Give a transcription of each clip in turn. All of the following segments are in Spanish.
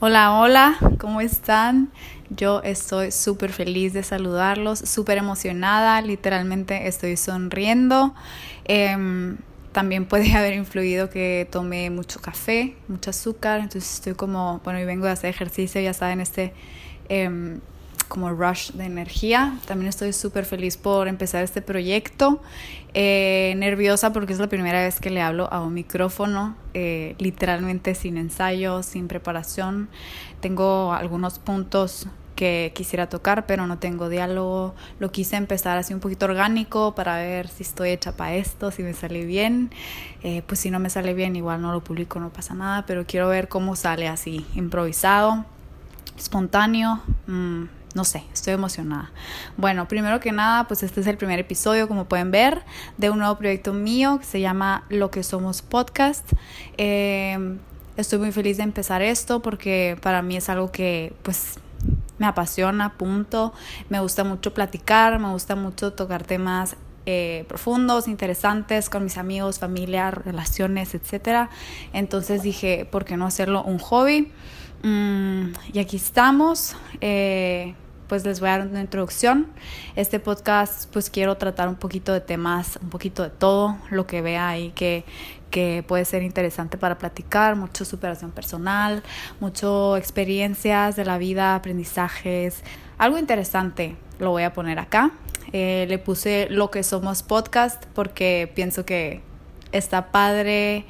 Hola, hola, ¿cómo están? Yo estoy súper feliz de saludarlos, súper emocionada, literalmente estoy sonriendo. Em, también puede haber influido que tomé mucho café, mucho azúcar, entonces estoy como, bueno, y vengo de hacer ejercicio, ya saben, este em, como rush de energía. También estoy súper feliz por empezar este proyecto. Eh, nerviosa porque es la primera vez que le hablo a un micrófono, eh, literalmente sin ensayo, sin preparación. Tengo algunos puntos que quisiera tocar, pero no tengo diálogo. Lo quise empezar así un poquito orgánico para ver si estoy hecha para esto, si me sale bien. Eh, pues si no me sale bien, igual no lo publico, no pasa nada, pero quiero ver cómo sale así, improvisado, espontáneo. Mm, no sé, estoy emocionada. Bueno, primero que nada, pues este es el primer episodio, como pueden ver, de un nuevo proyecto mío que se llama Lo que somos podcast. Em, estoy muy feliz de empezar esto porque para mí es algo que pues me apasiona, punto. Me gusta mucho platicar, me gusta mucho tocar temas eh, profundos, interesantes con mis amigos, familia, relaciones, etc. Entonces dije, ¿por qué no hacerlo un hobby? Mm, y aquí estamos. Eh, pues les voy a dar una introducción. Este podcast pues quiero tratar un poquito de temas, un poquito de todo, lo que vea ahí que, que puede ser interesante para platicar, mucho superación personal, mucho experiencias de la vida, aprendizajes, algo interesante lo voy a poner acá. Eh, le puse lo que somos podcast porque pienso que está padre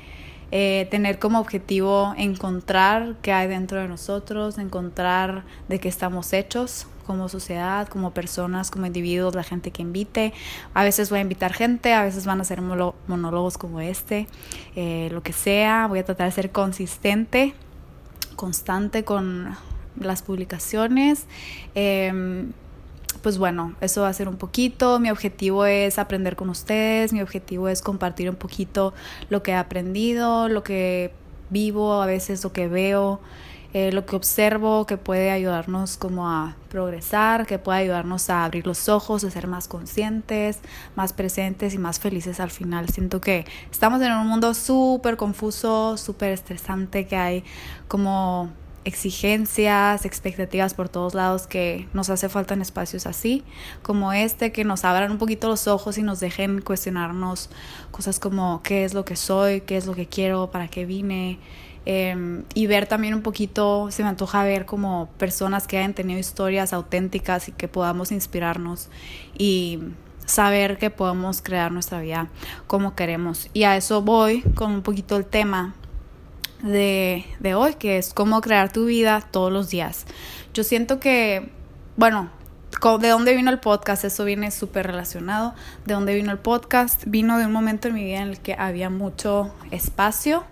eh, tener como objetivo encontrar qué hay dentro de nosotros, encontrar de qué estamos hechos como sociedad, como personas, como individuos, la gente que invite. A veces voy a invitar gente, a veces van a ser monólogos como este, eh, lo que sea. Voy a tratar de ser consistente, constante con las publicaciones. Em, pues bueno, eso va a ser un poquito. Mi objetivo es aprender con ustedes, mi objetivo es compartir un poquito lo que he aprendido, lo que vivo, a veces lo que veo, eh, lo que observo, que puede ayudarnos como a progresar, que puede ayudarnos a abrir los ojos, a ser más conscientes, más presentes y más felices al final. Siento que estamos en un mundo súper confuso, súper estresante, que hay como exigencias, expectativas por todos lados que nos hace falta en espacios así como este, que nos abran un poquito los ojos y nos dejen cuestionarnos cosas como qué es lo que soy, qué es lo que quiero, para qué vine. Em, y ver también un poquito, se me antoja ver como personas que hayan tenido historias auténticas y que podamos inspirarnos y saber que podemos crear nuestra vida como queremos. Y a eso voy con un poquito el tema de, de hoy, que es cómo crear tu vida todos los días. Yo siento que, bueno, ¿De dónde vino el podcast? Eso viene súper relacionado. ¿De dónde vino el podcast? Vino de un momento en mi vida en el que había mucho espacio.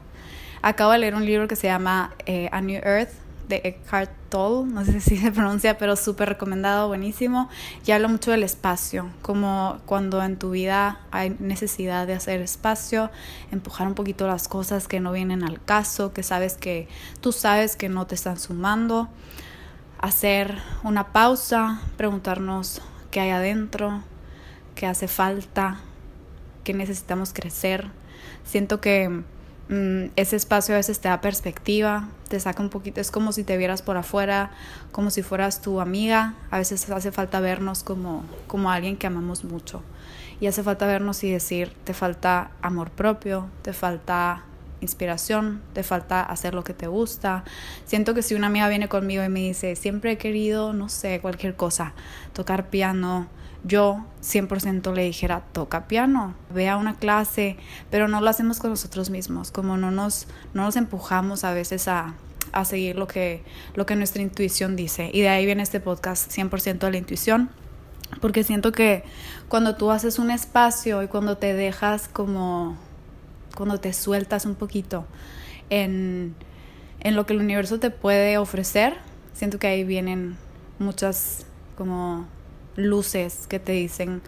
Acabo de leer un libro que se llama eh, A New Earth de Eckhart Tolle, no sé si se pronuncia, pero súper recomendado, buenísimo. Y habla mucho del espacio, como cuando en tu vida hay necesidad de hacer espacio, empujar un poquito las cosas que no vienen al caso, que sabes que tú sabes que no te están sumando, hacer una pausa, preguntarnos qué hay adentro, qué hace falta, qué necesitamos crecer. Siento que Mm, ese espacio a veces te da perspectiva, te saca un poquito, es como si te vieras por afuera, como si fueras tu amiga, a veces hace falta vernos como, como alguien que amamos mucho y hace falta vernos y decir, te falta amor propio, te falta inspiración, te falta hacer lo que te gusta. Siento que si una amiga viene conmigo y me dice, siempre he querido, no sé, cualquier cosa, tocar piano, yo 100% le dijera, toca piano, ve a una clase, pero no lo hacemos con nosotros mismos, como no nos, no nos empujamos a veces a, a seguir lo que, lo que nuestra intuición dice. Y de ahí viene este podcast 100% de la intuición, porque siento que cuando tú haces un espacio y cuando te dejas como, cuando te sueltas un poquito en, en lo que el universo te puede ofrecer, siento que ahí vienen muchas como luces que te dicen,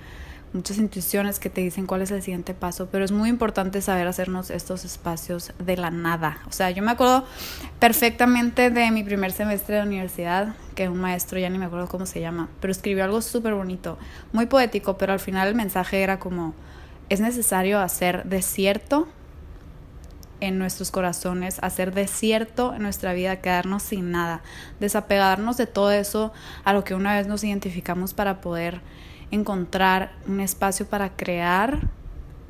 muchas intuiciones que te dicen cuál es el siguiente paso, pero es muy importante saber hacernos estos espacios de la nada. O sea, yo me acuerdo perfectamente de mi primer semestre de universidad, que un maestro, ya ni me acuerdo cómo se llama, pero escribió algo súper bonito, muy poético, pero al final el mensaje era como, es necesario hacer desierto en nuestros corazones, hacer desierto en nuestra vida, quedarnos sin nada, desapegarnos de todo eso a lo que una vez nos identificamos para poder encontrar un espacio para crear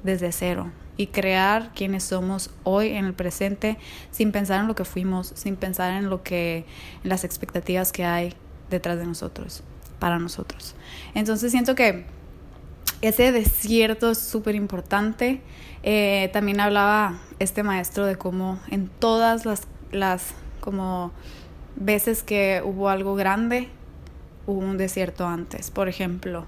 desde cero y crear quienes somos hoy en el presente sin pensar en lo que fuimos, sin pensar en lo que en las expectativas que hay detrás de nosotros, para nosotros. Entonces siento que ese desierto es súper importante. Eh, también hablaba este maestro de cómo en todas las, las como veces que hubo algo grande, hubo un desierto antes. Por ejemplo,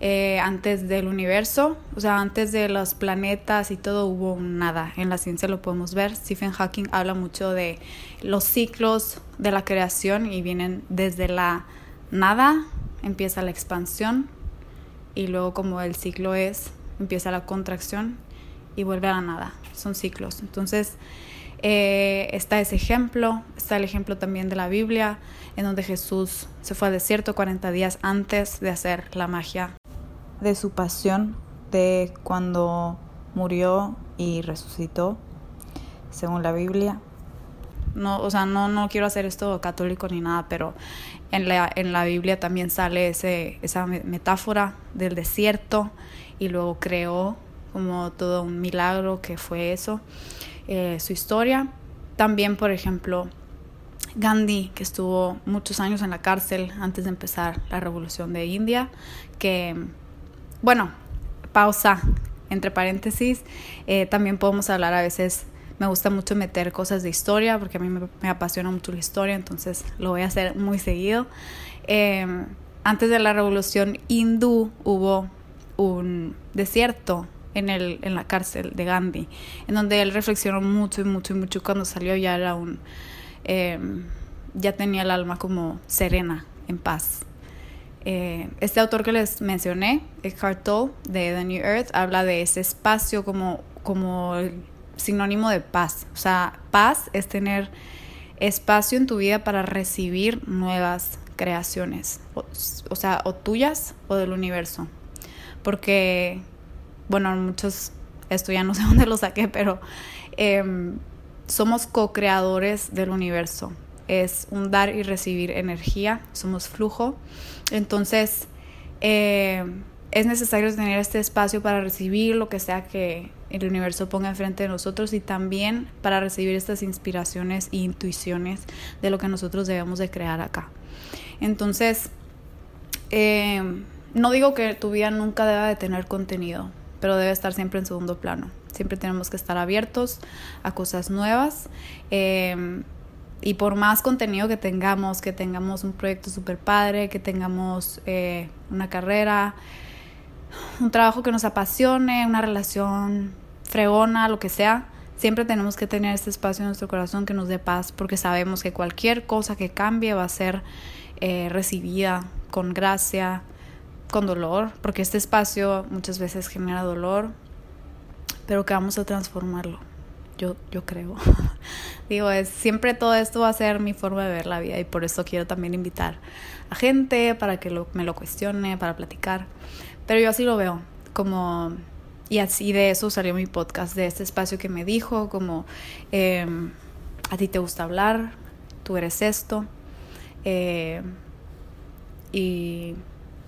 eh, antes del universo, o sea, antes de los planetas y todo hubo nada. En la ciencia lo podemos ver. Stephen Hawking habla mucho de los ciclos de la creación y vienen desde la nada, empieza la expansión y luego como el ciclo es, empieza la contracción y vuelve a la nada. Son ciclos. Entonces, eh, está ese ejemplo, está el ejemplo también de la Biblia, en donde Jesús se fue al desierto 40 días antes de hacer la magia de su pasión, de cuando murió y resucitó, según la Biblia. No, o sea, no, no quiero hacer esto católico ni nada, pero en la, en la Biblia también sale ese, esa metáfora del desierto y luego creó como todo un milagro que fue eso, eh, su historia. También, por ejemplo, Gandhi, que estuvo muchos años en la cárcel antes de empezar la revolución de India, que, bueno, pausa, entre paréntesis, eh, también podemos hablar a veces, me gusta mucho meter cosas de historia, porque a mí me, apasiona mucho la historia, entonces lo voy a hacer muy seguido. Eh, antes de la revolución hindú hubo un desierto en, el, en la cárcel de Gandhi, en donde él reflexionó mucho y mucho y mucho. Cuando salió ya era un... Em, ya tenía el alma como serena, en paz. Eh, este autor que les mencioné, Eckhart Tolle, de The New Earth, habla de ese espacio como, como sinónimo de paz. O sea, paz es tener espacio en tu vida para recibir nuevas creaciones, o, sea, o tuyas o del universo. Porque bueno, muchos, esto ya no sé dónde lo saqué, pero em, somos co-creadores del universo. Es un dar y recibir energía, somos flujo. Entonces, em, es necesario tener este espacio para recibir lo que sea que el universo ponga enfrente de nosotros y también para recibir estas inspiraciones e intuiciones de lo que nosotros debemos de crear acá. Entonces, em, no digo que tu vida nunca deba de tener contenido, pero debe estar siempre en segundo plano. Siempre tenemos que estar abiertos a cosas nuevas. Em, y por más contenido que tengamos, que tengamos un proyecto súper padre, que tengamos eh, una carrera, un trabajo que nos apasione, una relación fregona, lo que sea, siempre tenemos que tener este espacio en nuestro corazón que nos dé paz, porque sabemos que cualquier cosa que cambie va a ser eh, recibida con gracia, con dolor, porque este espacio muchas veces genera dolor, pero que vamos a transformarlo. Yo, yo creo. Digo, es, siempre todo esto va a ser mi forma de ver la vida y por eso quiero también invitar a gente para que lo, me lo cuestione, para platicar. Pero yo así lo veo, como... Y así de eso salió mi podcast, de este espacio que me dijo, como em, a ti te gusta hablar, tú eres esto. Eh, y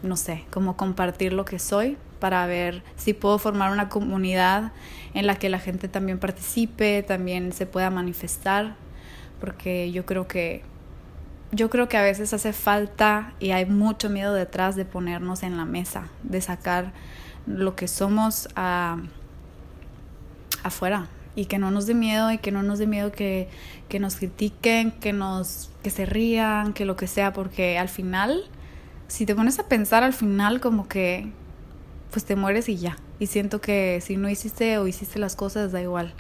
no sé, como compartir lo que soy para ver si puedo formar una comunidad en la que la gente también participe, también se pueda manifestar, porque yo creo que yo creo que a veces hace falta y hay mucho miedo detrás de ponernos en la mesa, de sacar lo que somos afuera y que no nos dé miedo y que no nos dé miedo que, que nos critiquen, que nos que se rían, que lo que sea, porque al final si te pones a pensar al final como que pues te mueres y ya. Y siento que si no hiciste o hiciste las cosas da igual.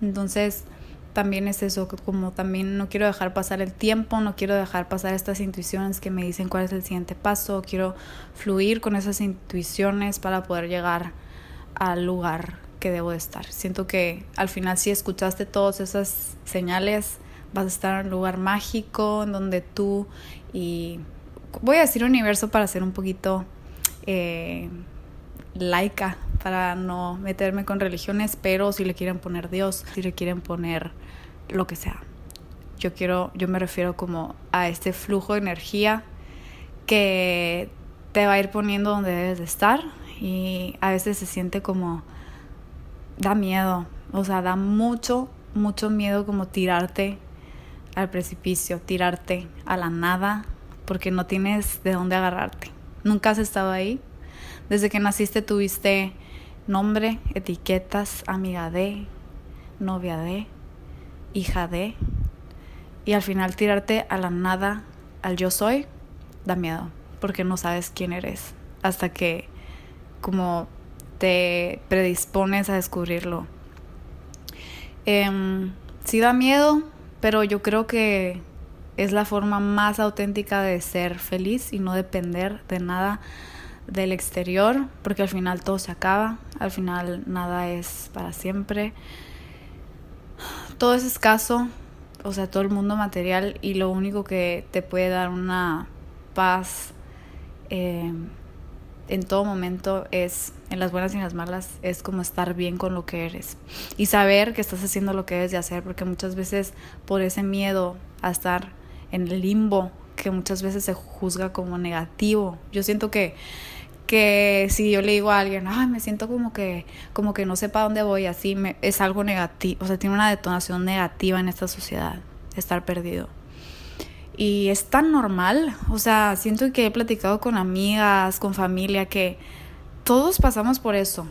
Entonces también es eso, como también no quiero dejar pasar el tiempo, no quiero dejar pasar estas intuiciones que me dicen cuál es el siguiente paso, quiero fluir con esas intuiciones para poder llegar al lugar que debo de estar. Siento que al final si escuchaste todas esas señales, vas a estar en un lugar mágico en donde tú y voy a decir universo para ser un poquito eh, laica, para no meterme con religiones, pero si le quieren poner Dios, si le quieren poner lo que sea. Yo quiero, yo me refiero como a este flujo de energía que te va a ir poniendo donde debes de estar y a veces se siente como da miedo, o sea, da mucho, mucho miedo como tirarte al precipicio, tirarte a la nada, porque no tienes de dónde agarrarte. Nunca has estado ahí. Desde que naciste tuviste nombre, etiquetas, amiga de, novia de, hija de, y al final tirarte a la nada, al yo soy, da miedo, porque no sabes quién eres, hasta que como te predispones a descubrirlo. Eh, sí da miedo, pero yo creo que es la forma más auténtica de ser feliz y no depender de nada del exterior, porque al final todo se acaba, al final nada es para siempre. Todo es escaso, o sea, todo el mundo material y lo único que te puede dar una paz eh, en todo momento es, en las buenas y en las malas, es como estar bien con lo que eres y saber que estás haciendo lo que debes de hacer, porque muchas veces por ese miedo a estar en el limbo, que muchas veces se juzga como negativo, yo siento que que si yo le digo a alguien, ay, me siento como que, como que no sepa dónde voy, así me, es algo negativo, o sea, tiene una detonación negativa en esta sociedad, estar perdido. Y es tan normal, o sea, siento que he platicado con amigas, con familia, que todos pasamos por eso.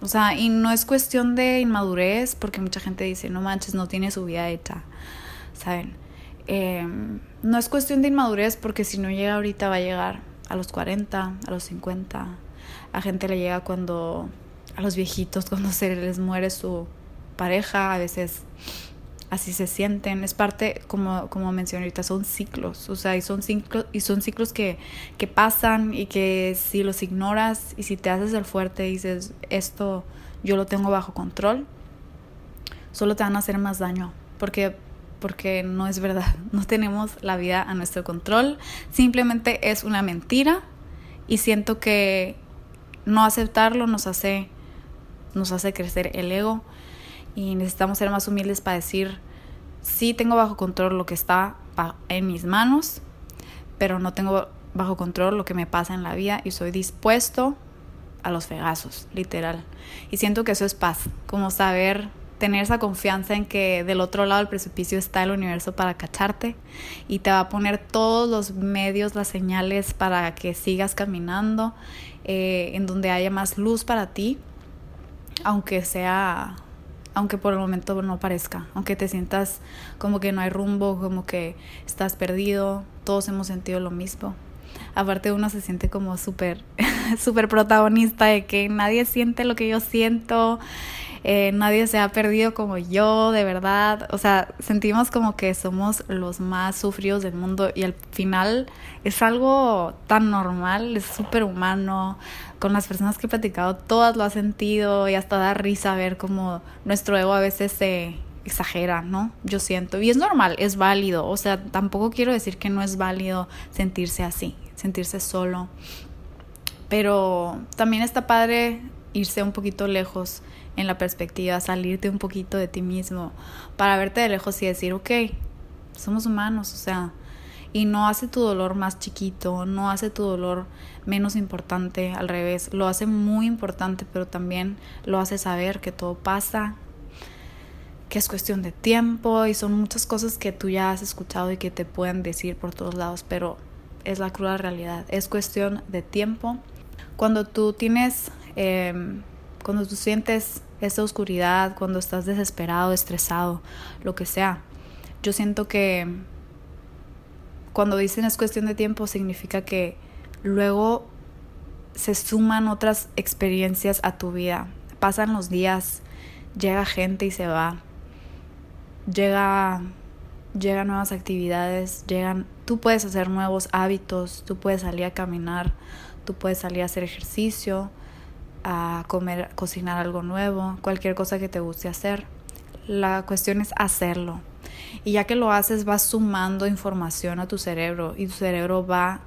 O sea, y no es cuestión de inmadurez, porque mucha gente dice, no manches, no tiene su vida hecha, ¿saben? Eh, no es cuestión de inmadurez, porque si no llega ahorita va a llegar a los 40, a los 50. A gente le llega cuando, a los viejitos, cuando se les muere su pareja, a veces así se sienten. Es parte, como, como mencioné ahorita, son ciclos. O sea, y son ciclos, y son ciclos que, que pasan y que si los ignoras y si te haces el fuerte y dices, esto yo lo tengo bajo control, solo te van a hacer más daño. Porque porque no es verdad. No tenemos la vida a nuestro control. Simplemente es una mentira y siento que no aceptarlo nos hace nos hace crecer el ego y necesitamos ser más humildes para decir sí tengo bajo control lo que está en mis manos, pero no tengo bajo control lo que me pasa en la vida y soy dispuesto a los fegazos, literal. Y siento que eso es paz, como saber tener esa confianza en que del otro lado del precipicio está el universo para cacharte y te va a poner todos los medios, las señales para que sigas caminando eh, en donde haya más luz para ti, aunque sea, aunque por el momento no parezca, aunque te sientas como que no hay rumbo, como que estás perdido, todos hemos sentido lo mismo. Aparte uno se siente como súper, súper protagonista de que nadie siente lo que yo siento eh, nadie se ha perdido como yo, de verdad. O sea, sentimos como que somos los más sufridos del mundo y al final es algo tan normal, es súper humano. Con las personas que he platicado, todas lo han sentido y hasta da risa ver cómo nuestro ego a veces se exagera, ¿no? Yo siento. Y es normal, es válido. O sea, tampoco quiero decir que no es válido sentirse así, sentirse solo. Pero también está padre irse un poquito lejos en la perspectiva, salirte un poquito de ti mismo para verte de lejos y decir, ok, somos humanos, o sea, y no hace tu dolor más chiquito, no hace tu dolor menos importante, al revés, lo hace muy importante, pero también lo hace saber que todo pasa, que es cuestión de tiempo y son muchas cosas que tú ya has escuchado y que te pueden decir por todos lados, pero es la cruda realidad, es cuestión de tiempo. Cuando tú tienes, eh, cuando tú sientes esa oscuridad, cuando estás desesperado, estresado, lo que sea. Yo siento que cuando dicen es cuestión de tiempo significa que luego se suman otras experiencias a tu vida. Pasan los días, llega gente y se va. Llega llegan nuevas actividades, llegan tú puedes hacer nuevos hábitos, tú puedes salir a caminar, tú puedes salir a hacer ejercicio, a comer, cocinar algo nuevo, cualquier cosa que te guste hacer. La cuestión es hacerlo. Y ya que lo haces, vas sumando información a tu cerebro y tu cerebro va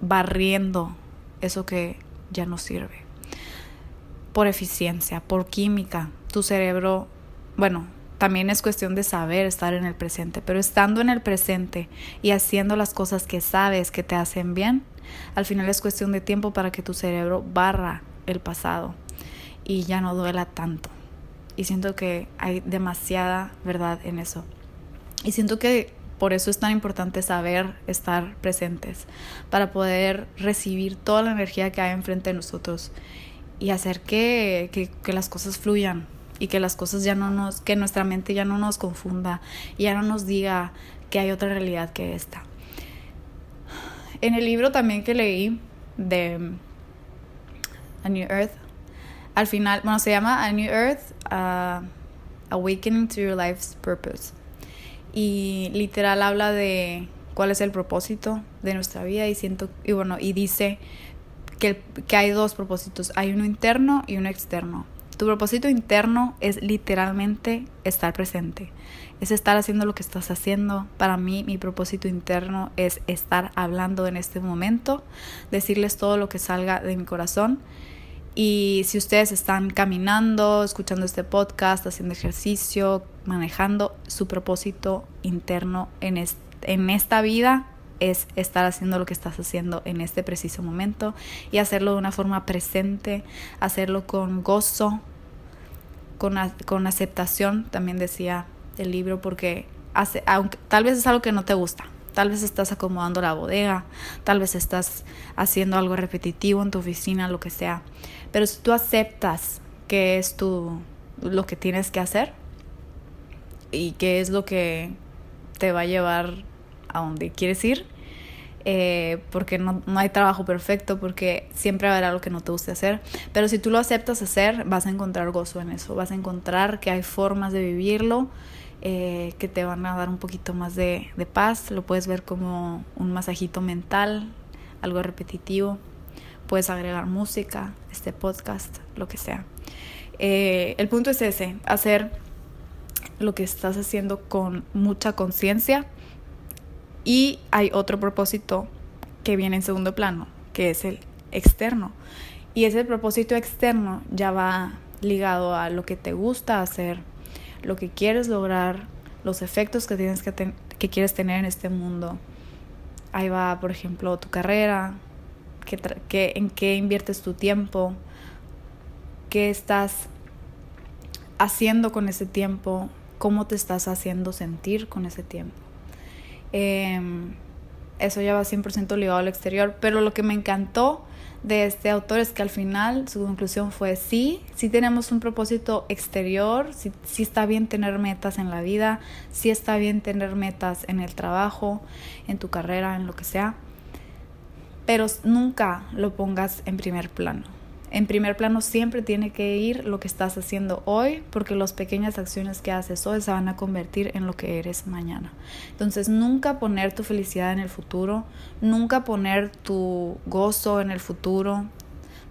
barriendo eso que ya no sirve. por eficiencia, por química. Tu cerebro, bueno, también es cuestión de saber estar en el presente, pero estando en el presente y haciendo las cosas que sabes que te hacen bien, al final es cuestión de tiempo para que tu cerebro barra el pasado y ya no duela tanto. Y siento que hay demasiada verdad en eso. Y siento que por eso es tan importante saber estar presentes, para poder recibir toda la energía que hay enfrente de nosotros y hacer que, que, las cosas fluyan y que las cosas ya no nos, que nuestra mente ya no nos confunda y ya no nos diga que hay otra realidad que esta. En el libro también que leí de A New Earth, al final, bueno, se llama A New Earth, uh, Awakening to Your Life's Purpose. Y literal habla de cuál es el propósito de nuestra vida y siento, y bueno, y dice que, que hay dos propósitos, hay uno interno y uno externo. Tu propósito interno es literalmente estar presente, es estar haciendo lo que estás haciendo. Para mí mi propósito interno es estar hablando en este momento, decirles todo lo que salga de mi corazón. Y si ustedes están caminando, escuchando este podcast, haciendo ejercicio, manejando, su propósito interno en, en esta vida es estar haciendo lo que estás haciendo en este preciso momento y hacerlo de una forma presente, hacerlo con gozo, con, con aceptación, también decía el libro, porque hace, aunque, tal vez es algo que no te gusta, tal vez estás acomodando la bodega, tal vez estás haciendo algo repetitivo en tu oficina, lo que sea, pero si tú aceptas que es tu, lo que tienes que hacer y que es lo que te va a llevar a donde quieres ir, eh, porque no, no, hay trabajo perfecto, porque siempre habrá algo que no te guste hacer, pero si tú lo aceptas hacer, vas a encontrar gozo en eso, vas a encontrar que hay formas de vivirlo eh, que te van a dar un poquito más de, de paz, lo puedes ver como un masajito mental, algo repetitivo, puedes agregar música, este podcast, lo que sea. Eh, el punto es ese, hacer lo que estás haciendo con mucha conciencia y hay otro propósito que viene en segundo plano, que es el externo. Y ese propósito externo ya va ligado a lo que te gusta hacer, lo que quieres lograr, los efectos que tienes que, que quieres tener en este mundo. Ahí va, por ejemplo, tu carrera, que, en qué inviertes tu tiempo, qué estás haciendo con ese tiempo, cómo te estás haciendo sentir con ese tiempo. Em, eso ya va 100% ligado al exterior, pero lo que me encantó de este autor es que al final su conclusión fue sí, sí tenemos un propósito exterior, sí, sí, está bien tener metas en la vida, sí está bien tener metas en el trabajo, en tu carrera, en lo que sea, pero nunca lo pongas en primer plano. En primer plano siempre tiene que ir lo que estás haciendo hoy, porque las pequeñas acciones que haces hoy se van a convertir en lo que eres mañana. Entonces, nunca poner tu felicidad en el futuro, nunca poner tu gozo en el futuro,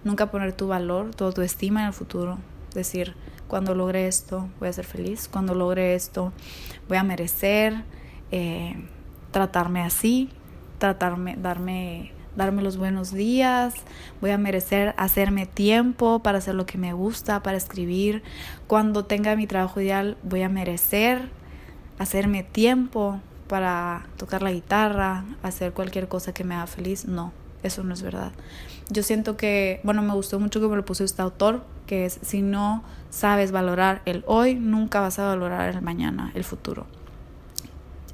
nunca poner tu valor, toda tu estima en el futuro. Decir, cuando logre esto, voy a ser feliz, cuando logre esto, voy a merecer eh, tratarme así, tratarme, darme darme los buenos días, voy a merecer hacerme tiempo para hacer lo que me gusta, para escribir. Cuando tenga mi trabajo ideal, voy a merecer hacerme tiempo para tocar la guitarra, hacer cualquier cosa que me haga feliz. No, eso no es verdad. Yo siento que, bueno, me gustó mucho que me lo puso este autor, que es, si no sabes valorar el hoy, nunca vas a valorar el mañana, el futuro.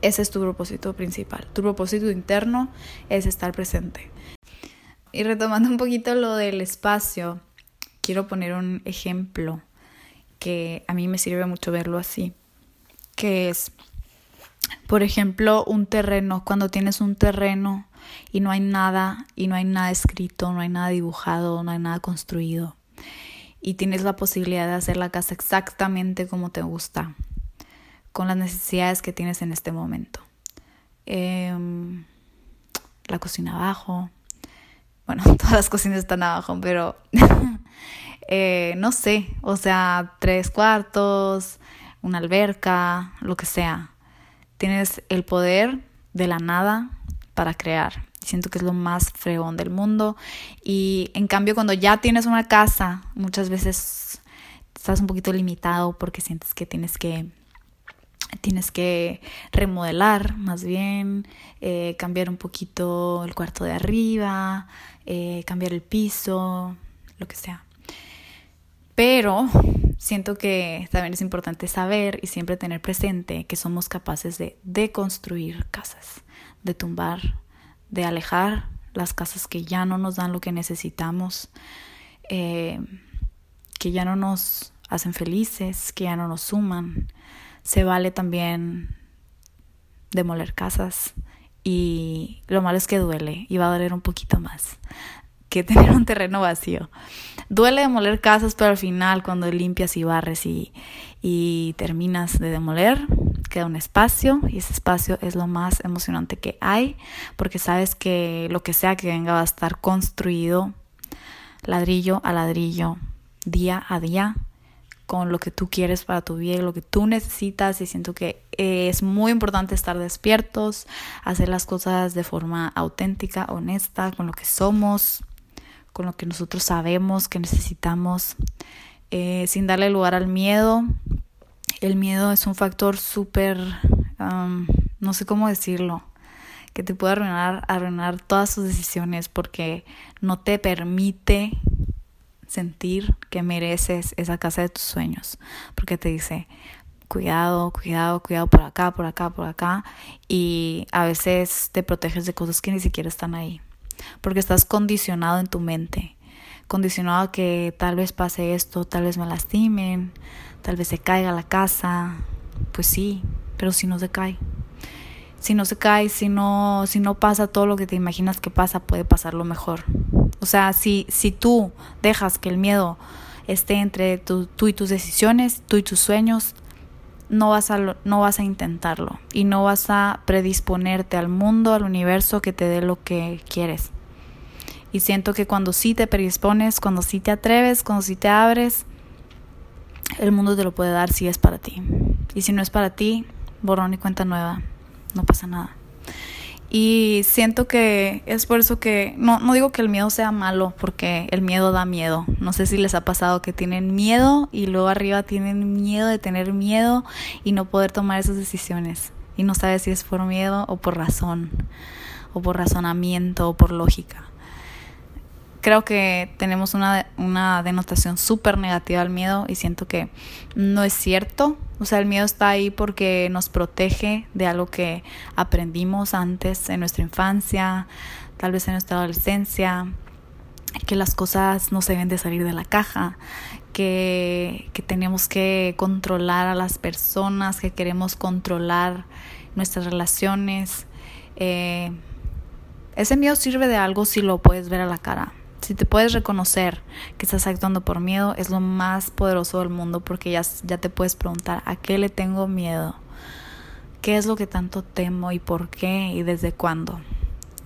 Ese es tu propósito principal. Tu propósito interno es estar presente. Y retomando un poquito lo del espacio, quiero poner un ejemplo que a mí me sirve mucho verlo así, que es, por ejemplo, un terreno, cuando tienes un terreno y no hay nada, y no hay nada escrito, no hay nada dibujado, no hay nada construido, y tienes la posibilidad de hacer la casa exactamente como te gusta, con las necesidades que tienes en este momento. Em, la cocina abajo. Bueno, todas las cocinas están abajo, pero eh, no sé, o sea, tres cuartos, una alberca, lo que sea. Tienes el poder de la nada para crear. Siento que es lo más fregón del mundo. Y en cambio, cuando ya tienes una casa, muchas veces estás un poquito limitado porque sientes que tienes que tienes que remodelar más bien, eh, cambiar un poquito el cuarto de arriba, eh, cambiar el piso, lo que sea. Pero siento que también es importante saber y siempre tener presente que somos capaces de deconstruir casas, de tumbar, de alejar las casas que ya no nos dan lo que necesitamos, eh, que ya no nos hacen felices, que ya no nos suman. Se vale también demoler casas y lo malo es que duele y va a doler un poquito más que tener un terreno vacío. Duele demoler casas, pero al final cuando limpias y barres y, terminas de demoler, queda un espacio y ese espacio es lo más emocionante que hay porque sabes que lo que sea que venga va a estar construido ladrillo a ladrillo, día a día con lo que tú quieres para tu vida, lo que tú necesitas y siento que es muy importante estar despiertos, hacer las cosas de forma auténtica, honesta, con lo que somos, con lo que nosotros sabemos que necesitamos, eh, sin darle lugar al miedo. El miedo es un factor súper, no sé cómo decirlo, que te puede arruinar, arruinar todas tus decisiones porque no te permite sentir que mereces esa casa de tus sueños, porque te dice, cuidado, cuidado, cuidado por acá, por acá, por acá, y a veces te proteges de cosas que ni siquiera están ahí. Porque estás condicionado en tu mente, condicionado a que tal vez pase esto, tal vez me lastimen, tal vez se caiga la casa, pues sí, pero si no se cae. Si no se cae, si no, si no pasa todo lo que te imaginas que pasa, puede pasar lo mejor. O sea, si, si tú dejas que el miedo esté entre tú y tus decisiones, tú y tus sueños, no vas, a, no vas a intentarlo y no vas a predisponerte al mundo, al universo que te dé lo que quieres. Y siento que cuando sí te predispones, cuando sí te atreves, cuando sí te abres, el mundo te lo puede dar si es para ti. Y si no es para ti, borrón y cuenta nueva, no pasa nada. Y siento que es por eso que, no, no digo que el miedo sea malo, porque el miedo da miedo. No sé si les ha pasado que tienen miedo y luego arriba tienen miedo de tener miedo y no poder tomar esas decisiones. Y no sabes si es por miedo o por razón, o por razonamiento o por lógica creo que tenemos una, una denotación súper negativa al miedo y siento que no es cierto. O sea, el miedo está ahí porque nos protege de algo que aprendimos antes en nuestra infancia, tal vez en nuestra adolescencia, que las cosas no se deben de salir de la caja, que, que tenemos que controlar a las personas, que queremos controlar nuestras relaciones. Eh, ese miedo sirve de algo si lo puedes ver a la cara. Si te puedes reconocer que estás actuando por miedo, es lo más poderoso del mundo porque ya, ya te puedes preguntar, ¿a qué le tengo miedo? ¿Qué es lo que tanto temo y por qué y desde cuándo?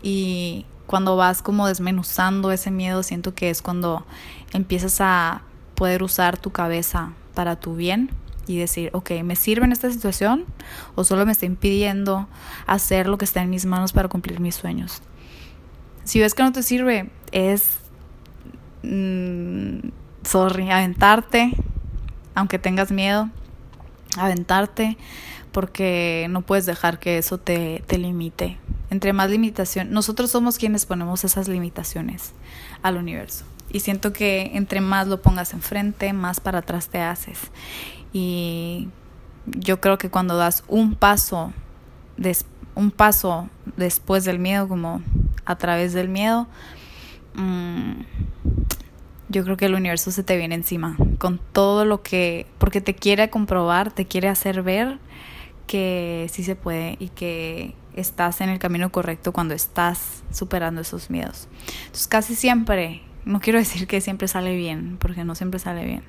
Y cuando vas como desmenuzando ese miedo, siento que es cuando empiezas a poder usar tu cabeza para tu bien y decir, ok, ¿me sirve en esta situación o solo me está impidiendo hacer lo que está en mis manos para cumplir mis sueños? Si ves que no te sirve, es Mm, sorry, aventarte, aunque tengas miedo, aventarte, porque no puedes dejar que eso te, te limite. Entre más limitación, nosotros somos quienes ponemos esas limitaciones al universo. Y siento que entre más lo pongas enfrente, más para atrás te haces. Y yo creo que cuando das un paso, un paso después del miedo, como a través del miedo, mmm, yo creo que el universo se te viene encima con todo lo que, porque te quiere comprobar, te quiere hacer ver que sí se puede y que estás en el camino correcto cuando estás superando esos miedos. Entonces casi siempre, no quiero decir que siempre sale bien, porque no siempre sale bien,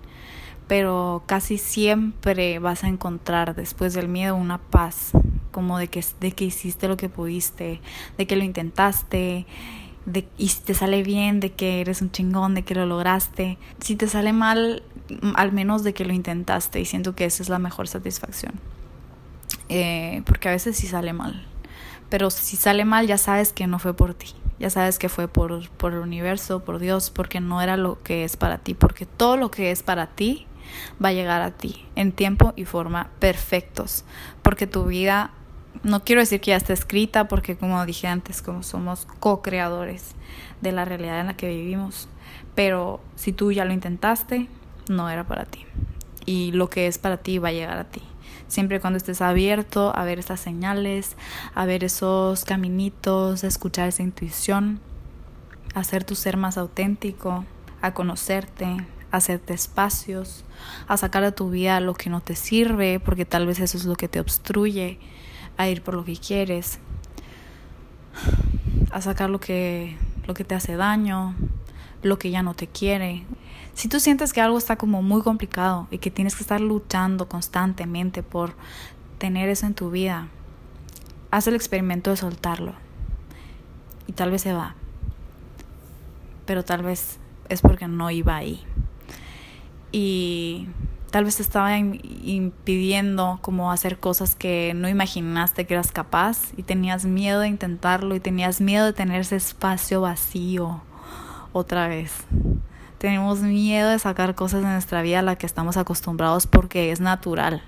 pero casi siempre vas a encontrar después del miedo una paz, como de que, de que hiciste lo que pudiste, de que lo intentaste y si te sale bien, de que eres un chingón, de que lo lograste. Si te sale mal, al menos de que lo intentaste y siento que esa es la mejor satisfacción. Eh, porque a veces sí sale mal, pero si sale mal ya sabes que no fue por ti, ya sabes que fue por, por el universo, por Dios, porque no era lo que es para ti, porque todo lo que es para ti va a llegar a ti en tiempo y forma perfectos, porque tu vida, no quiero decir que ya está escrita, porque como dije antes, como somos co-creadores de la realidad en la que vivimos, pero si tú ya lo intentaste, no era para ti, y lo que es para ti va a llegar a ti. Siempre cuando estés abierto a ver esas señales, a ver esos caminitos, a escuchar esa intuición, a ser tu ser más auténtico, a conocerte, a hacerte espacios, a sacar de tu vida lo que no te sirve, porque tal vez eso es lo que te obstruye a ir por lo que quieres, a sacar lo que, lo que te hace daño, lo que ya no te quiere. Si tú sientes que algo está como muy complicado y que tienes que estar luchando constantemente por tener eso en tu vida, haz el experimento de soltarlo. Y tal vez se va. Pero tal vez es porque no iba ahí y tal vez te estaba impidiendo como hacer cosas que no imaginaste que eras capaz y tenías miedo de intentarlo y tenías miedo de tener ese espacio vacío otra vez. Tenemos miedo de sacar cosas de nuestra vida a la que estamos acostumbrados porque es natural,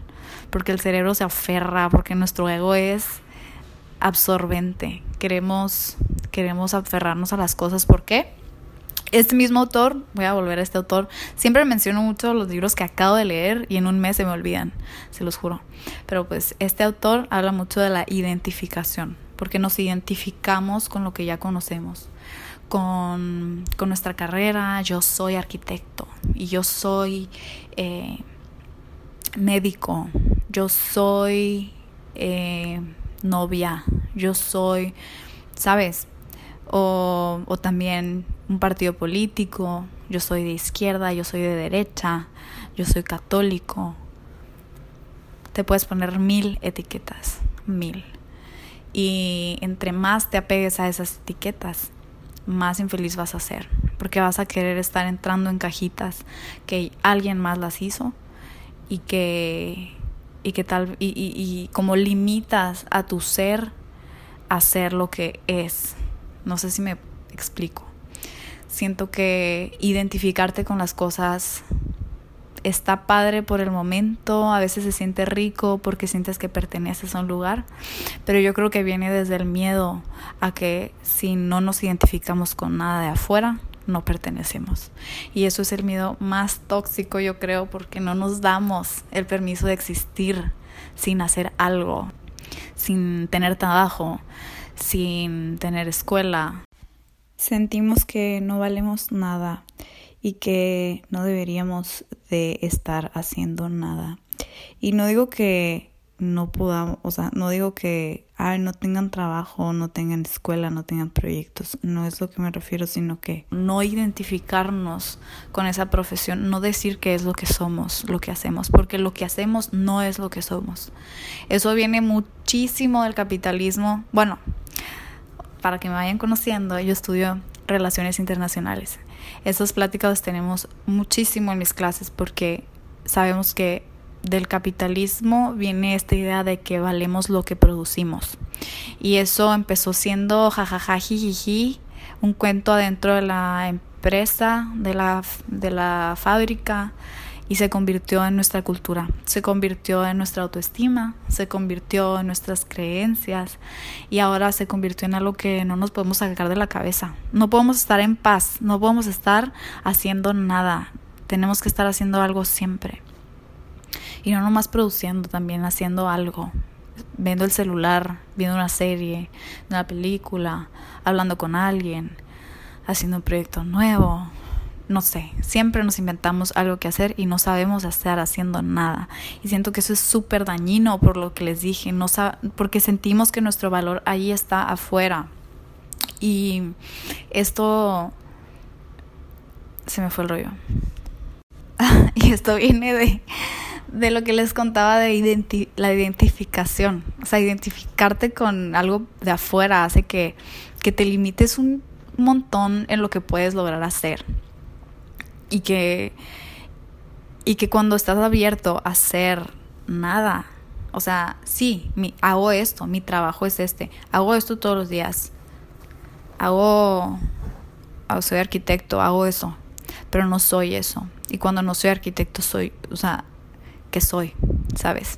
porque el cerebro se aferra, porque nuestro ego es absorbente. Queremos queremos aferrarnos a las cosas, ¿por qué? Este mismo autor, voy a volver a este autor, siempre menciono mucho los libros que acabo de leer y en un mes se me olvidan, se los juro. Pero pues este autor habla mucho de la identificación, porque nos identificamos con lo que ya conocemos, con, nuestra carrera, yo soy arquitecto y yo soy eh, médico, yo soy eh, novia, yo soy, ¿sabes? O, o también un partido político, yo soy de izquierda, yo soy de derecha, yo soy católico. Te puedes poner mil etiquetas, mil. Y entre más te apegues a esas etiquetas, más infeliz vas a ser, porque vas a querer estar entrando en cajitas que alguien más las hizo y que y que tal y, y, y como limitas a tu ser a ser lo que es no sé si me explico. Siento que identificarte con las cosas está padre por el momento, a veces se siente rico porque sientes que perteneces a un lugar, pero yo creo que viene desde el miedo a que si no nos identificamos con nada de afuera, no pertenecemos. Y eso es el miedo más tóxico, yo creo, porque no nos damos el permiso de existir sin hacer algo, sin tener trabajo, sin tener escuela. Sentimos que no valemos nada y que no deberíamos de estar haciendo nada. Y no digo que no podamos, o sea, no digo que ay, no tengan trabajo, no tengan escuela, no tengan proyectos, no es lo que me refiero, sino que no identificarnos con esa profesión, no decir que es lo que somos, lo que hacemos, porque lo que hacemos no es lo que somos. Eso viene muchísimo del capitalismo, bueno, para que me vayan conociendo, yo estudio relaciones internacionales. Esas pláticas tenemos muchísimo en mis clases porque sabemos que del capitalismo viene esta idea de que valemos lo que producimos. Y eso empezó siendo jajajajijiji, un cuento adentro de la empresa, de la, de la fábrica, y se convirtió en nuestra cultura, se convirtió en nuestra autoestima, se convirtió en nuestras creencias y ahora se convirtió en algo que no nos podemos sacar de la cabeza. No podemos estar en paz, no podemos estar haciendo nada, tenemos que estar haciendo algo siempre. Y no nomás produciendo, también haciendo algo, viendo el celular, viendo una serie, una película, hablando con alguien, haciendo un proyecto nuevo, no sé, siempre nos inventamos algo que hacer y no sabemos estar haciendo nada. Y siento que eso es súper dañino por lo que les dije, no porque sentimos que nuestro valor ahí está afuera. Y esto se me fue el rollo. y esto viene de, de lo que les contaba de la identificación. O sea, identificarte con algo de afuera hace que, que te limites un montón en lo que puedes lograr hacer y que, y que cuando estás abierto a hacer nada, O sea, sí, mi, hago esto, mi trabajo es este, hago esto todos los días. Hago, soy arquitecto, hago eso, pero no soy eso. Y cuando no soy arquitecto soy, o sea, que soy, ¿sabes?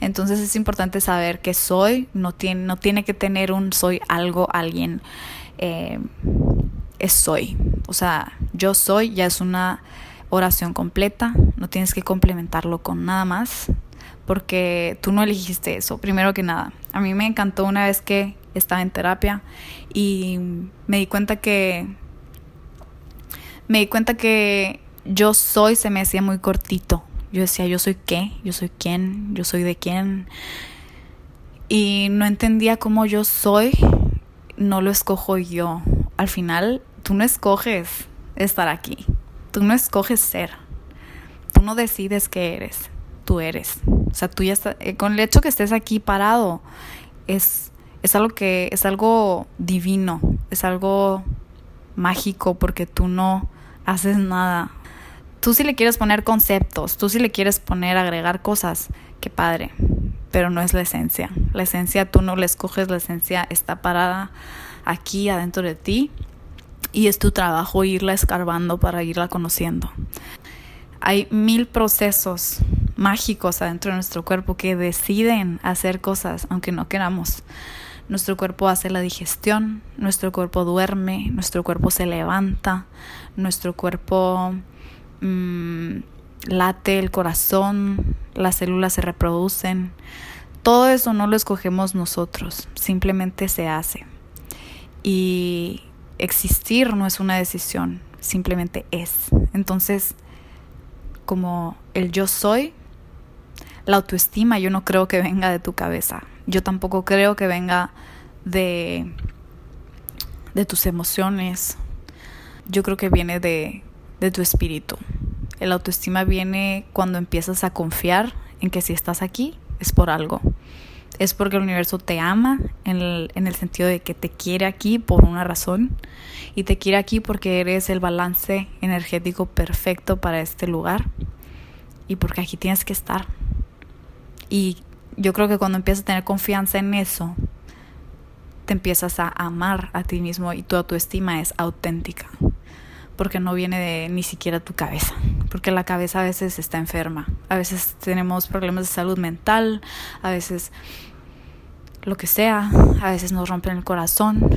Entonces es importante saber que soy, no tiene, no tiene que tener un soy algo, alguien, eh, es soy. O sea, yo soy ya es una oración completa, no tienes que complementarlo con nada más, porque tú no elegiste eso, primero que nada. A mí me encantó una vez que estaba en terapia y me di cuenta que me di cuenta que yo soy se me hacía muy cortito. Yo decía, yo soy qué, yo soy quién, yo soy de quién. Y no entendía cómo yo soy, no lo escojo yo. Al final, tú no escoges estar aquí. Tú no escoges ser. Tú no decides qué eres. Tú eres. O sea, tú ya estás, eh, con el hecho que estés aquí parado, es, es algo que, es algo divino, es algo mágico porque tú no haces nada. Tú sí le quieres poner conceptos, tú sí le quieres poner, agregar cosas, qué padre, pero no es la esencia. La esencia tú no la escoges, la esencia está parada aquí adentro de ti y es tu trabajo irla escarbando para irla conociendo. Hay mil procesos mágicos adentro de nuestro cuerpo que deciden hacer cosas aunque no queramos. Nuestro cuerpo hace la digestión, nuestro cuerpo duerme, nuestro cuerpo se levanta, nuestro cuerpo mm, late el corazón, las células se reproducen. Todo eso no lo escogemos nosotros, simplemente se hace. Y existir no es una decisión, simplemente es. Entonces, como el yo soy, la autoestima yo no creo que venga de tu cabeza. Yo tampoco creo que venga de, de tus emociones. Yo creo que viene de, de tu espíritu. El autoestima viene cuando empiezas a confiar en que si estás aquí es por algo es porque el universo te ama en el, en el, sentido de que te quiere aquí por una razón y te quiere aquí porque eres el balance energético perfecto para este lugar y porque aquí tienes que estar. Y yo creo que cuando empiezas a tener confianza en eso, te empiezas a amar a ti mismo y tu autoestima es auténtica porque no viene de ni siquiera tu cabeza, porque la cabeza a veces está enferma, a veces tenemos problemas de salud mental, a veces lo que sea, a veces nos rompen el corazón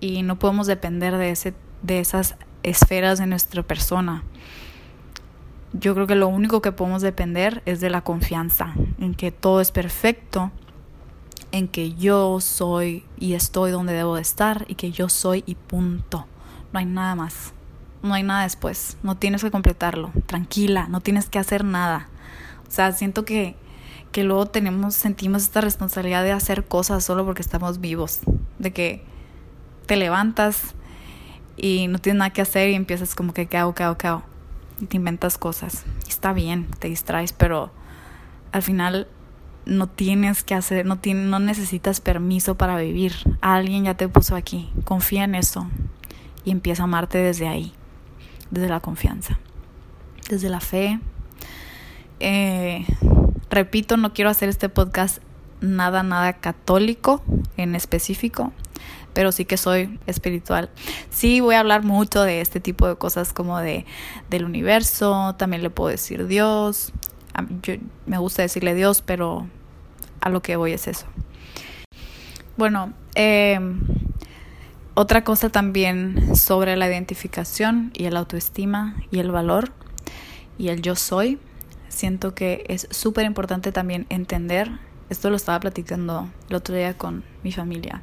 y no podemos depender de ese de esas esferas de nuestra persona. Yo creo que lo único que podemos depender es de la confianza en que todo es perfecto, en que yo soy y estoy donde debo de estar y que yo soy y punto. No hay nada más no hay nada después, no tienes que completarlo, tranquila, no tienes que hacer nada. O sea, siento que, que luego tenemos, sentimos esta responsabilidad de hacer cosas solo porque estamos vivos, de que te levantas y no tienes nada que hacer y empiezas como que, ¿qué hago, qué hago, qué hago? Y te inventas cosas. Está bien, te distraes, pero al final no tienes que hacer, no, no necesitas permiso para vivir. Alguien ya te puso aquí. Confía en eso y empieza a amarte desde ahí desde la confianza, desde la fe. Eh, repito, no quiero hacer este podcast nada, nada católico en específico, pero sí que soy espiritual. Sí voy a hablar mucho de este tipo de cosas como de del universo, también le puedo decir Dios. Yo, me gusta decirle Dios, pero a lo que voy es eso. Bueno, eh, otra cosa también sobre la identificación y el autoestima y el valor y el yo soy. Siento que es súper importante también entender, esto lo estaba platicando el otro día con mi familia,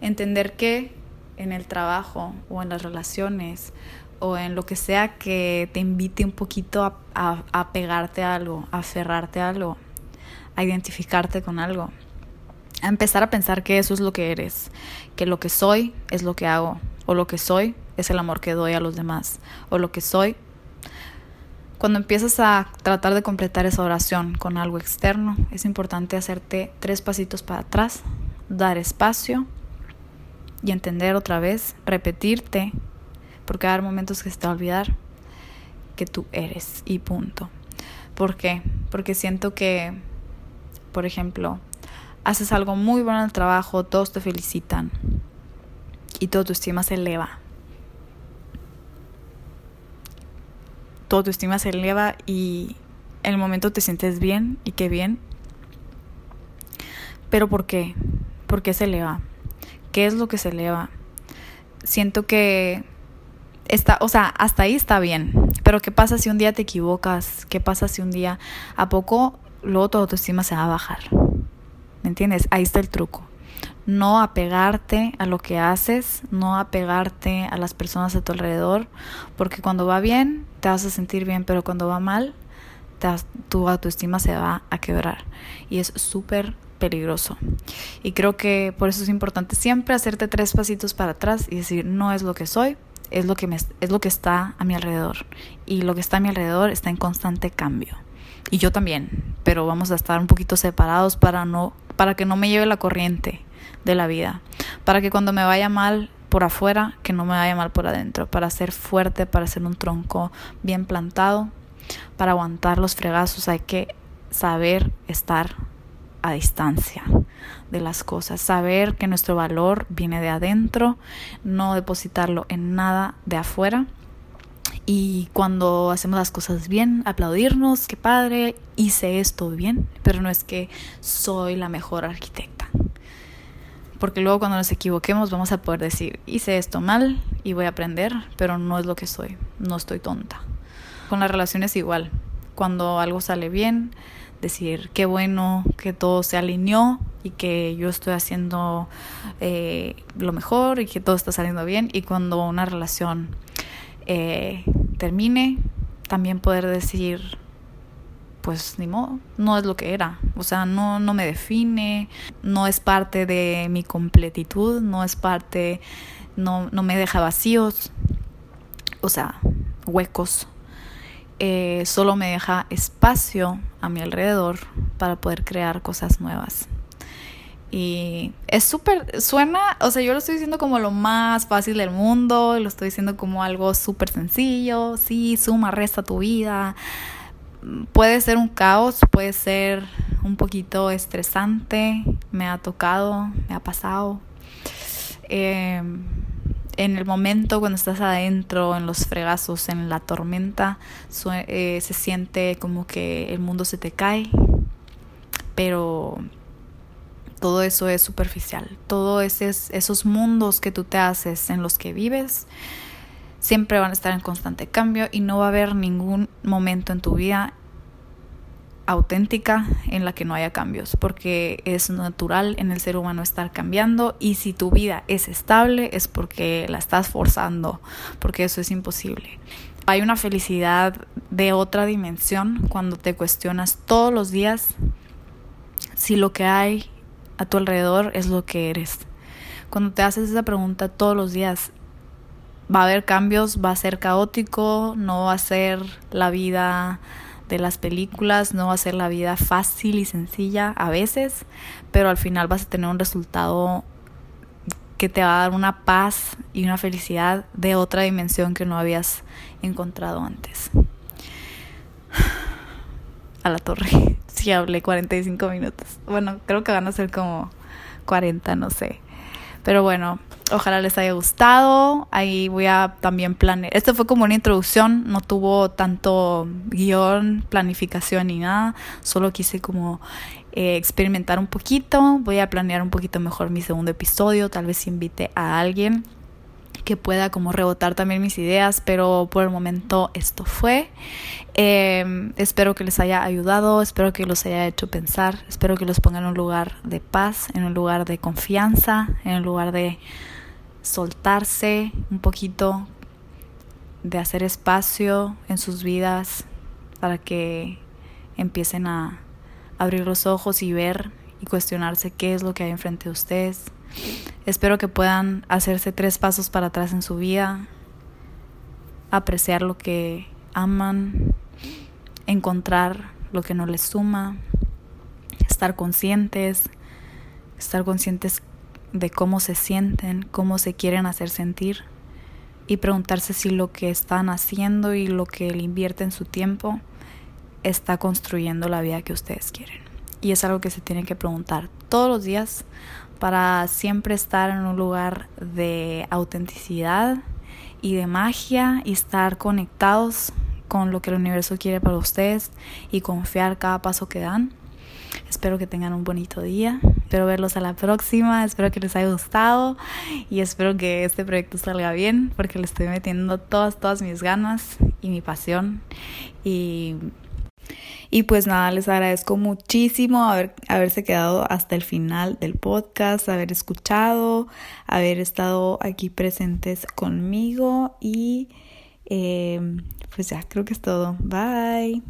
entender que en el trabajo o en las relaciones o en lo que sea que te invite un poquito a, a, a pegarte a algo, a aferrarte a algo, a identificarte con algo a empezar a pensar que eso es lo que eres, que lo que soy es lo que hago, o lo que soy es el amor que doy a los demás, o lo que soy. Cuando empiezas a tratar de completar esa oración con algo externo, es importante hacerte tres pasitos para atrás, dar espacio y entender otra vez, repetirte, porque va a haber momentos que se te va a olvidar que tú eres y punto. ¿Por qué? Porque siento que por ejemplo, haces algo muy bueno en el trabajo, todos te felicitan y tu autoestima se eleva. Tu autoestima se eleva y en el momento te sientes bien y qué bien. Pero ¿por qué? ¿Por qué se eleva? ¿Qué es lo que se eleva? Siento que está, o sea, hasta ahí está bien. Pero ¿qué pasa si un día te equivocas? ¿Qué pasa si un día a poco luego tu autoestima se va a bajar? ¿Me entiendes? Ahí está el truco. No apegarte a lo que haces, no apegarte a las personas a tu alrededor, porque cuando va bien te vas a sentir bien, pero cuando va mal, tu autoestima se va a quebrar. Y es súper peligroso. Y creo que por eso es importante siempre hacerte tres pasitos para atrás y decir, no es lo que soy, es lo que, me, es lo que está a mi alrededor. Y lo que está a mi alrededor está en constante cambio. Y yo también, pero vamos a estar un poquito separados para no para que no me lleve la corriente de la vida, para que cuando me vaya mal por afuera, que no me vaya mal por adentro, para ser fuerte, para ser un tronco bien plantado, para aguantar los fregazos hay que saber estar a distancia de las cosas, saber que nuestro valor viene de adentro, no depositarlo en nada de afuera y cuando hacemos las cosas bien, aplaudirnos, qué padre, hice esto bien, pero no es que soy la mejor arquitecta. Porque luego cuando nos equivoquemos vamos a poder decir, hice esto mal y voy a aprender, pero no es lo que soy, no estoy tonta. Con las relaciones igual, cuando algo sale bien, decir qué bueno que todo se alineó y que yo estoy haciendo eh, lo mejor y que todo está saliendo bien y cuando una relación eh, termine, también poder decir, pues ni modo, no es lo que era, o sea, no, no me define, no es parte de mi completitud, no es parte, no, no me deja vacíos, o sea, huecos, eh, solo me deja espacio a mi alrededor para poder crear cosas nuevas. Y es súper, suena, o sea, yo lo estoy diciendo como lo más fácil del mundo, lo estoy diciendo como algo súper sencillo, sí, suma, resta tu vida. Puede ser un caos, puede ser un poquito estresante, me ha tocado, me ha pasado. Em, en el momento cuando estás adentro, en los fregazos, en la tormenta, eh, se siente como que el mundo se te cae, pero todo eso es superficial. Todos esos mundos que tú te haces en los que vives siempre van a estar en constante cambio y no va a haber ningún momento en tu vida auténtica en la que no haya cambios, porque es natural en el ser humano estar cambiando y si tu vida es estable es porque la estás forzando, porque eso es imposible. Hay una felicidad de otra dimensión cuando te cuestionas todos los días si lo que hay a tu alrededor es lo que eres. Cuando te haces esa pregunta todos los días, va a haber cambios, va a ser caótico, no va a ser la vida de las películas, no va a ser la vida fácil y sencilla a veces, pero al final vas a tener un resultado que te va a dar una paz y una felicidad de otra dimensión que no habías encontrado antes. A la torre sí hablé 45 minutos. Bueno, creo que van a ser como 40, no sé. Pero bueno, ojalá les haya gustado. Ahí voy a también planear. Esto fue como una introducción, no tuvo tanto guion, planificación ni nada. Solo quise como eh, experimentar un poquito. Voy a planear un poquito mejor mi segundo episodio. Tal vez invite a alguien que pueda como rebotar también mis ideas, pero por el momento esto fue. Em, espero que les haya ayudado, espero que los haya hecho pensar, espero que los ponga en un lugar de paz, en un lugar de confianza, en un lugar de soltarse un poquito, de hacer espacio en sus vidas para que empiecen a abrir los ojos y ver y cuestionarse qué es lo que hay enfrente de ustedes Espero que puedan hacerse tres pasos para atrás en su vida, apreciar lo que aman, encontrar lo que no les suma, estar conscientes, estar conscientes de cómo se sienten, cómo se quieren hacer sentir y preguntarse si lo que están haciendo y lo que le invierten su tiempo está construyendo la vida que ustedes quieren. y es algo que se tiene que preguntar todos los días para siempre estar en un lugar de autenticidad y de magia y estar conectados con lo que el universo quiere para ustedes y confiar cada paso que dan. Espero que tengan un bonito día. Espero verlos a la próxima. Espero que les haya gustado. Y espero que este proyecto salga bien. Porque le estoy metiendo todas, todas mis ganas y mi pasión. Y, y pues nada, les agradezco muchísimo haber, haberse quedado hasta el final del podcast, haber escuchado, haber estado aquí presentes conmigo. Y eh, pues ya, creo que es todo. Bye.